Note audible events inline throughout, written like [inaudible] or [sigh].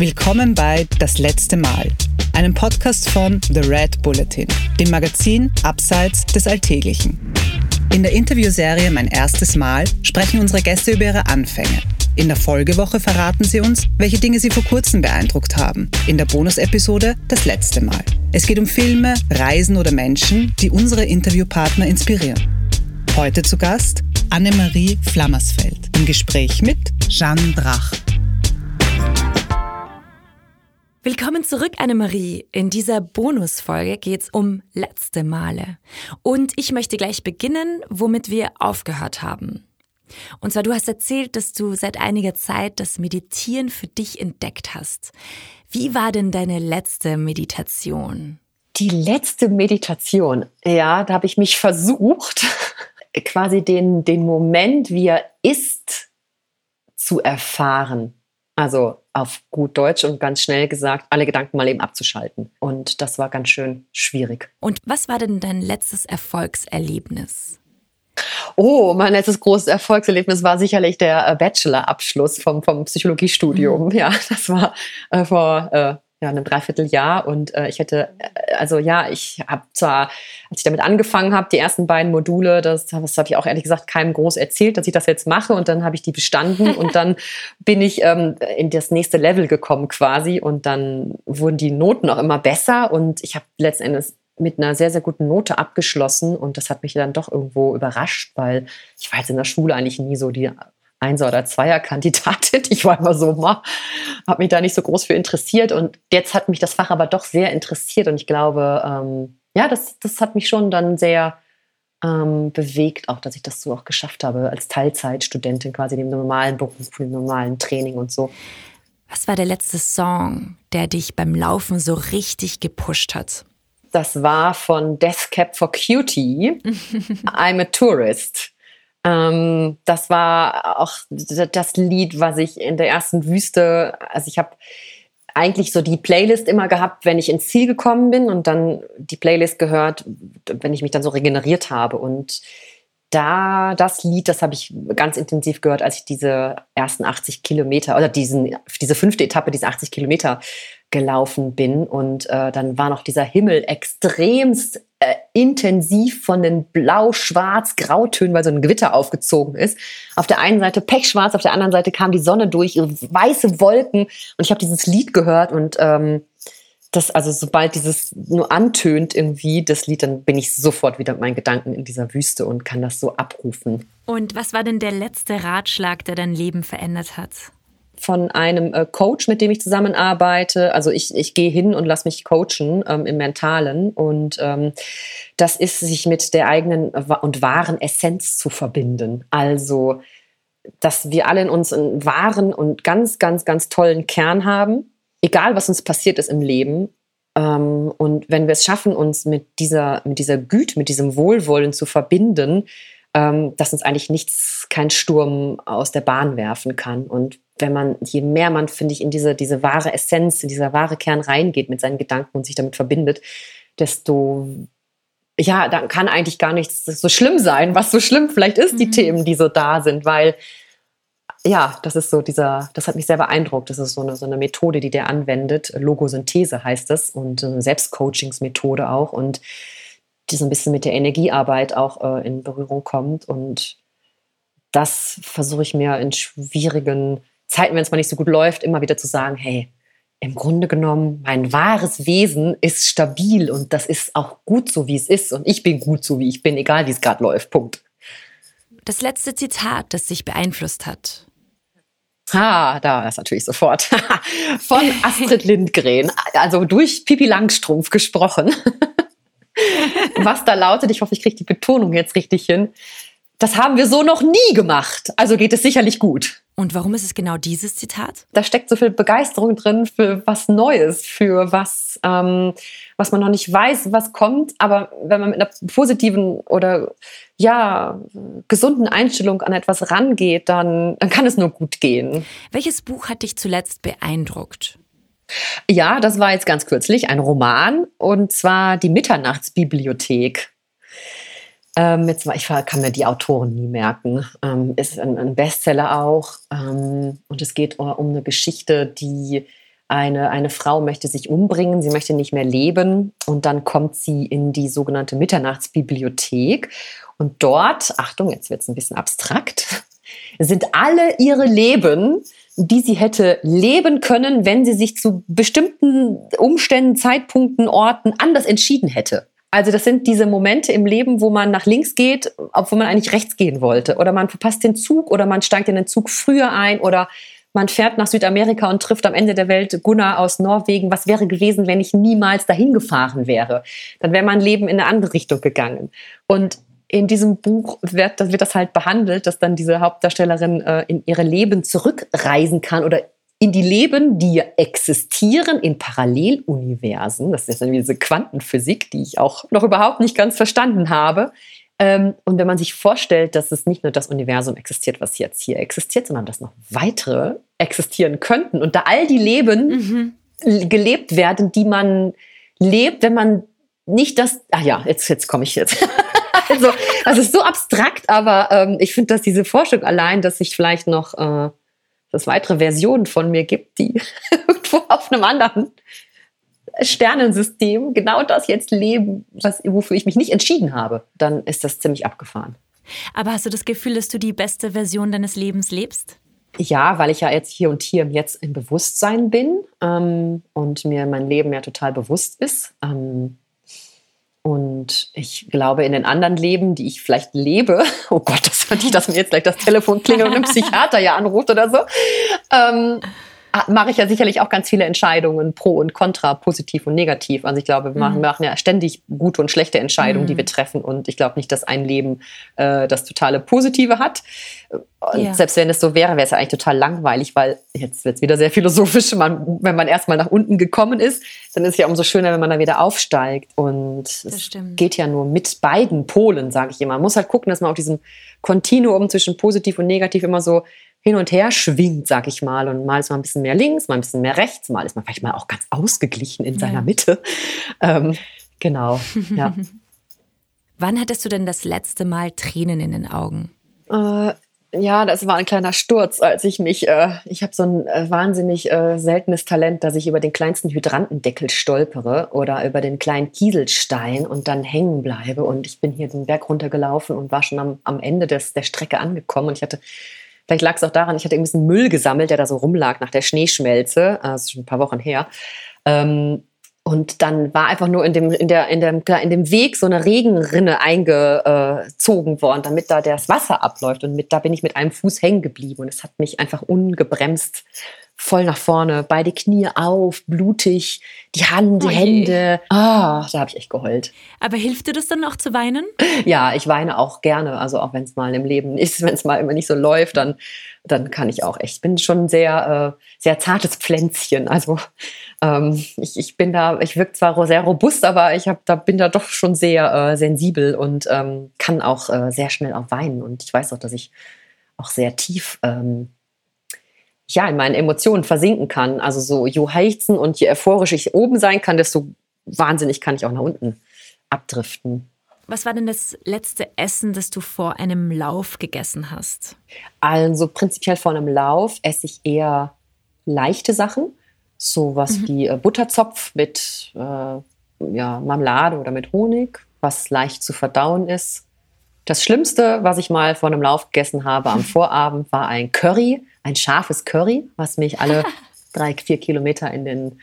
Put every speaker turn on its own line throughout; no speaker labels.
Willkommen bei Das letzte Mal, einem Podcast von The Red Bulletin, dem Magazin Abseits des Alltäglichen. In der Interviewserie Mein erstes Mal sprechen unsere Gäste über ihre Anfänge. In der Folgewoche verraten sie uns, welche Dinge sie vor kurzem beeindruckt haben. In der Bonusepisode Das letzte Mal. Es geht um Filme, Reisen oder Menschen, die unsere Interviewpartner inspirieren. Heute zu Gast Annemarie Flammersfeld im Gespräch mit Jeanne Drach.
Willkommen zurück, Annemarie. In dieser Bonusfolge geht's um letzte Male. Und ich möchte gleich beginnen, womit wir aufgehört haben. Und zwar, du hast erzählt, dass du seit einiger Zeit das Meditieren für dich entdeckt hast. Wie war denn deine letzte Meditation?
Die letzte Meditation, ja, da habe ich mich versucht, [laughs] quasi den, den Moment, wie er ist, zu erfahren. Also auf gut Deutsch und ganz schnell gesagt, alle Gedanken mal eben abzuschalten. Und das war ganz schön schwierig.
Und was war denn dein letztes Erfolgserlebnis?
Oh, mein letztes großes Erfolgserlebnis war sicherlich der äh, Bachelor-Abschluss vom, vom Psychologiestudium. Mhm. Ja, das war äh, vor äh, ja, einem Dreivierteljahr. Und äh, ich hätte, äh, also ja, ich habe zwar, als ich damit angefangen habe, die ersten beiden Module, das, das habe ich auch ehrlich gesagt keinem groß erzählt, dass ich das jetzt mache. Und dann habe ich die bestanden. [laughs] Und dann bin ich ähm, in das nächste Level gekommen quasi. Und dann wurden die Noten auch immer besser. Und ich habe letzten Endes mit einer sehr, sehr guten Note abgeschlossen. Und das hat mich dann doch irgendwo überrascht, weil ich war jetzt in der Schule eigentlich nie so die Einser- oder Zweier-Kandidatin. [laughs] Ich war immer so, habe mich da nicht so groß für interessiert. Und jetzt hat mich das Fach aber doch sehr interessiert. Und ich glaube, ähm, ja, das, das hat mich schon dann sehr ähm, bewegt, auch dass ich das so auch geschafft habe, als Teilzeitstudentin quasi dem normalen Beruf, dem normalen Training und so.
Was war der letzte Song, der dich beim Laufen so richtig gepusht hat?
Das war von Death Cap for Cutie, [laughs] I'm a Tourist. Ähm, das war auch das Lied, was ich in der ersten Wüste, also ich habe eigentlich so die Playlist immer gehabt, wenn ich ins Ziel gekommen bin und dann die Playlist gehört, wenn ich mich dann so regeneriert habe. Und da das Lied, das habe ich ganz intensiv gehört, als ich diese ersten 80 Kilometer oder diesen, diese fünfte Etappe, diese 80 Kilometer gelaufen bin. Und äh, dann war noch dieser Himmel extremst äh, intensiv von den blau-schwarz-grautönen, weil so ein Gewitter aufgezogen ist. Auf der einen Seite pechschwarz, auf der anderen Seite kam die Sonne durch, weiße Wolken. Und ich habe dieses Lied gehört und ähm, das, also sobald dieses nur antönt irgendwie, das Lied, dann bin ich sofort wieder mit meinen Gedanken in dieser Wüste und kann das so abrufen.
Und was war denn der letzte Ratschlag, der dein Leben verändert hat?
Von einem äh, Coach, mit dem ich zusammenarbeite. Also ich, ich gehe hin und lasse mich coachen ähm, im Mentalen. Und ähm, das ist, sich mit der eigenen und wahren Essenz zu verbinden. Also, dass wir alle in uns einen wahren und ganz, ganz, ganz tollen Kern haben, egal was uns passiert ist im Leben. Ähm, und wenn wir es schaffen, uns mit dieser, mit dieser Güte, mit diesem Wohlwollen zu verbinden, ähm, dass uns eigentlich nichts, kein Sturm aus der Bahn werfen kann. Und wenn man, je mehr man, finde ich, in diese, diese wahre Essenz, in dieser wahre Kern reingeht mit seinen Gedanken und sich damit verbindet, desto, ja, dann kann eigentlich gar nichts so schlimm sein, was so schlimm vielleicht ist, die mhm. Themen, die so da sind, weil, ja, das ist so dieser, das hat mich sehr beeindruckt. Das ist so eine, so eine Methode, die der anwendet. Logosynthese heißt das und eine Selbstcoachingsmethode auch und die so ein bisschen mit der Energiearbeit auch äh, in Berührung kommt und das versuche ich mir in schwierigen Zeiten, wenn es mal nicht so gut läuft, immer wieder zu sagen, hey, im Grunde genommen, mein wahres Wesen ist stabil und das ist auch gut so, wie es ist. Und ich bin gut so, wie ich bin, egal wie es gerade läuft. Punkt.
Das letzte Zitat, das sich beeinflusst hat.
Ah, da ist natürlich sofort. [laughs] Von [laughs] Astrid Lindgren, also durch Pipi Langstrumpf gesprochen. [laughs] Was da lautet, ich hoffe, ich kriege die Betonung jetzt richtig hin. Das haben wir so noch nie gemacht. Also geht es sicherlich gut.
Und warum ist es genau dieses Zitat?
Da steckt so viel Begeisterung drin für was Neues, für was, ähm, was man noch nicht weiß, was kommt. Aber wenn man mit einer positiven oder ja gesunden Einstellung an etwas rangeht, dann, dann kann es nur gut gehen.
Welches Buch hat dich zuletzt beeindruckt?
Ja, das war jetzt ganz kürzlich ein Roman und zwar die Mitternachtsbibliothek ähm, jetzt, ich kann mir die Autoren nie merken. Ähm, ist ein, ein Bestseller auch. Ähm, und es geht um eine Geschichte, die eine, eine Frau möchte sich umbringen, sie möchte nicht mehr leben und dann kommt sie in die sogenannte Mitternachtsbibliothek und dort, Achtung, jetzt wird es ein bisschen abstrakt, [laughs] sind alle ihre Leben, die sie hätte leben können, wenn sie sich zu bestimmten Umständen, Zeitpunkten, Orten anders entschieden hätte. Also das sind diese Momente im Leben, wo man nach links geht, obwohl man eigentlich rechts gehen wollte. Oder man verpasst den Zug oder man steigt in den Zug früher ein oder man fährt nach Südamerika und trifft am Ende der Welt Gunnar aus Norwegen. Was wäre gewesen, wenn ich niemals dahin gefahren wäre? Dann wäre mein Leben in eine andere Richtung gegangen. Und in diesem Buch wird, das wird das halt behandelt, dass dann diese Hauptdarstellerin äh, in ihre Leben zurückreisen kann oder in die Leben, die existieren in Paralleluniversen. Das ist dann diese Quantenphysik, die ich auch noch überhaupt nicht ganz verstanden habe. Ähm, und wenn man sich vorstellt, dass es nicht nur das Universum existiert, was jetzt hier existiert, sondern dass noch weitere existieren könnten und da all die Leben mhm. gelebt werden, die man lebt, wenn man nicht das, ach ja, jetzt, jetzt komme ich jetzt. [laughs] also, es ist so abstrakt, aber ähm, ich finde, dass diese Forschung allein, dass sich vielleicht noch äh, dass es weitere Versionen von mir gibt, die [laughs] irgendwo auf einem anderen Sternensystem genau das jetzt leben, was, wofür ich mich nicht entschieden habe, dann ist das ziemlich abgefahren.
Aber hast du das Gefühl, dass du die beste Version deines Lebens lebst?
Ja, weil ich ja jetzt hier und hier jetzt im Bewusstsein bin ähm, und mir mein Leben ja total bewusst ist. Ähm, und ich glaube, in den anderen Leben, die ich vielleicht lebe, [laughs] oh Gott, das fand ich, dass mir jetzt gleich das Telefon klingelt und ein [laughs] Psychiater ja anruft oder so, ähm, mache ich ja sicherlich auch ganz viele Entscheidungen pro und contra, positiv und negativ. Also ich glaube, wir mhm. machen ja ständig gute und schlechte Entscheidungen, mhm. die wir treffen. Und ich glaube nicht, dass ein Leben äh, das totale Positive hat. Und ja. selbst wenn es so wäre, wäre es ja eigentlich total langweilig, weil jetzt wird es wieder sehr philosophisch. Man, wenn man erstmal nach unten gekommen ist, dann ist es ja umso schöner, wenn man da wieder aufsteigt. Und das es stimmt. geht ja nur mit beiden Polen, sage ich immer. Man muss halt gucken, dass man auf diesem Kontinuum zwischen positiv und negativ immer so hin und her schwingt, sag ich mal. Und mal ist man ein bisschen mehr links, mal ein bisschen mehr rechts, mal ist man vielleicht mal auch ganz ausgeglichen in seiner ja. Mitte. Ähm, genau, ja. [laughs]
Wann hattest du denn das letzte Mal Tränen in den Augen?
Äh, ja, das war ein kleiner Sturz, als ich mich, äh, ich habe so ein äh, wahnsinnig äh, seltenes Talent, dass ich über den kleinsten Hydrantendeckel stolpere oder über den kleinen Kieselstein und dann hängen bleibe. Und ich bin hier den Berg runtergelaufen und war schon am, am Ende des, der Strecke angekommen und ich hatte Vielleicht lag es auch daran, ich hatte ein Müll gesammelt, der da so rumlag nach der Schneeschmelze. Ah, das ist schon ein paar Wochen her. Ähm, und dann war einfach nur in dem, in, der, in, dem, in dem Weg so eine Regenrinne eingezogen worden, damit da das Wasser abläuft. Und mit, da bin ich mit einem Fuß hängen geblieben. Und es hat mich einfach ungebremst voll nach vorne, beide Knie auf, blutig, die Hand, die oh Hände. Ah, da habe ich echt geheult.
Aber hilft dir das dann auch zu weinen?
Ja, ich weine auch gerne. Also auch wenn es mal im Leben ist, [laughs] wenn es mal immer nicht so läuft, dann, dann kann ich auch echt. Ich bin schon ein sehr, äh, sehr zartes Pflänzchen. Also ähm, ich, ich bin da, ich wirke zwar sehr robust, aber ich hab, da bin da doch schon sehr äh, sensibel und ähm, kann auch äh, sehr schnell auch weinen. Und ich weiß auch, dass ich auch sehr tief ähm, ja, in meinen Emotionen versinken kann. Also so, je heizen und je euphorisch ich oben sein kann, desto wahnsinnig kann ich auch nach unten abdriften.
Was war denn das letzte Essen, das du vor einem Lauf gegessen hast?
Also prinzipiell vor einem Lauf esse ich eher leichte Sachen, sowas mhm. wie äh, Butterzopf mit äh, ja, Marmelade oder mit Honig, was leicht zu verdauen ist. Das Schlimmste, was ich mal vor einem Lauf gegessen habe am [laughs] Vorabend, war ein Curry, ein scharfes Curry, was mich alle [laughs] drei, vier Kilometer in den,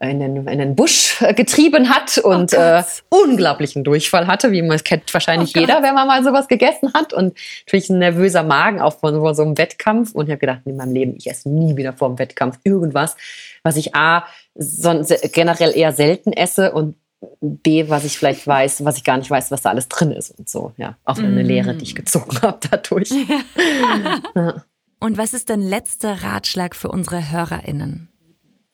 in den, in den Busch getrieben hat und oh äh, unglaublichen Durchfall hatte, wie man es kennt wahrscheinlich oh jeder, wenn man mal sowas gegessen hat. Und natürlich ein nervöser Magen auch vor, vor so einem Wettkampf. Und ich habe gedacht, in meinem Leben, ich esse nie wieder vor dem Wettkampf irgendwas, was ich A, sonst generell eher selten esse und B, was ich vielleicht weiß, was ich gar nicht weiß, was da alles drin ist und so. Ja, auch eine mm. Lehre, die ich gezogen [laughs] habe dadurch.
ja. Und was ist dein letzter Ratschlag für unsere HörerInnen?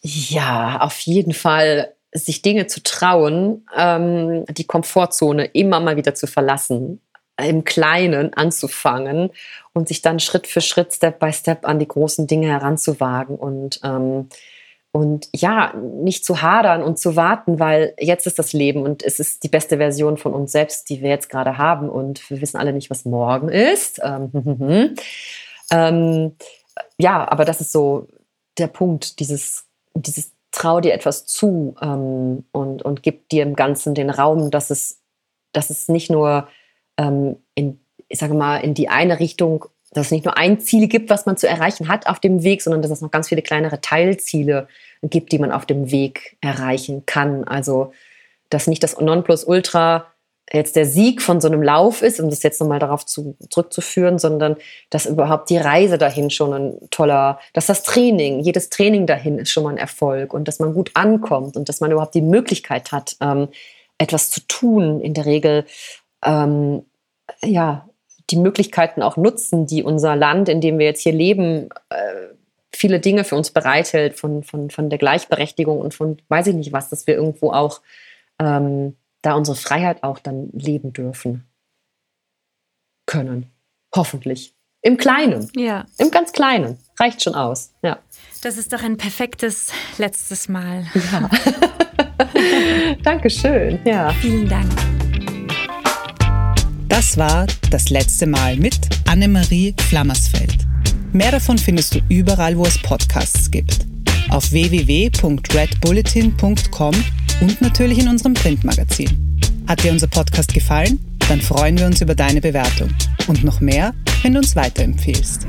Ja, auf jeden Fall sich Dinge zu trauen, ähm, die Komfortzone immer mal wieder zu verlassen, im Kleinen anzufangen und sich dann Schritt für Schritt, Step by Step an die großen Dinge heranzuwagen und ähm, und ja, nicht zu hadern und zu warten, weil jetzt ist das Leben und es ist die beste Version von uns selbst, die wir jetzt gerade haben. Und wir wissen alle nicht, was morgen ist. Ähm, ähm, ja, aber das ist so der Punkt, dieses, dieses trau dir etwas zu ähm, und, und gib dir im Ganzen den Raum, dass es, dass es nicht nur ähm, in, ich sage mal, in die eine Richtung, dass es nicht nur ein Ziel gibt, was man zu erreichen hat auf dem Weg, sondern dass es noch ganz viele kleinere Teilziele gibt, die man auf dem Weg erreichen kann. Also, dass nicht das Nonplusultra jetzt der Sieg von so einem Lauf ist, um das jetzt nochmal darauf zu, zurückzuführen, sondern dass überhaupt die Reise dahin schon ein toller, dass das Training, jedes Training dahin ist schon mal ein Erfolg und dass man gut ankommt und dass man überhaupt die Möglichkeit hat, ähm, etwas zu tun. In der Regel, ähm, ja, die Möglichkeiten auch nutzen, die unser Land, in dem wir jetzt hier leben, äh, viele Dinge für uns bereithält, von, von, von der Gleichberechtigung und von weiß ich nicht was, dass wir irgendwo auch ähm, da unsere Freiheit auch dann leben dürfen können. Hoffentlich. Im Kleinen.
Ja.
Im ganz Kleinen. Reicht schon aus. Ja.
Das ist doch ein perfektes letztes Mal.
Ja. [laughs] Dankeschön. Ja.
Vielen Dank.
Das war das letzte Mal mit Annemarie Flammersfeld. Mehr davon findest du überall, wo es Podcasts gibt. Auf www.redbulletin.com und natürlich in unserem Printmagazin. Hat dir unser Podcast gefallen? Dann freuen wir uns über deine Bewertung. Und noch mehr, wenn du uns weiterempfehlst.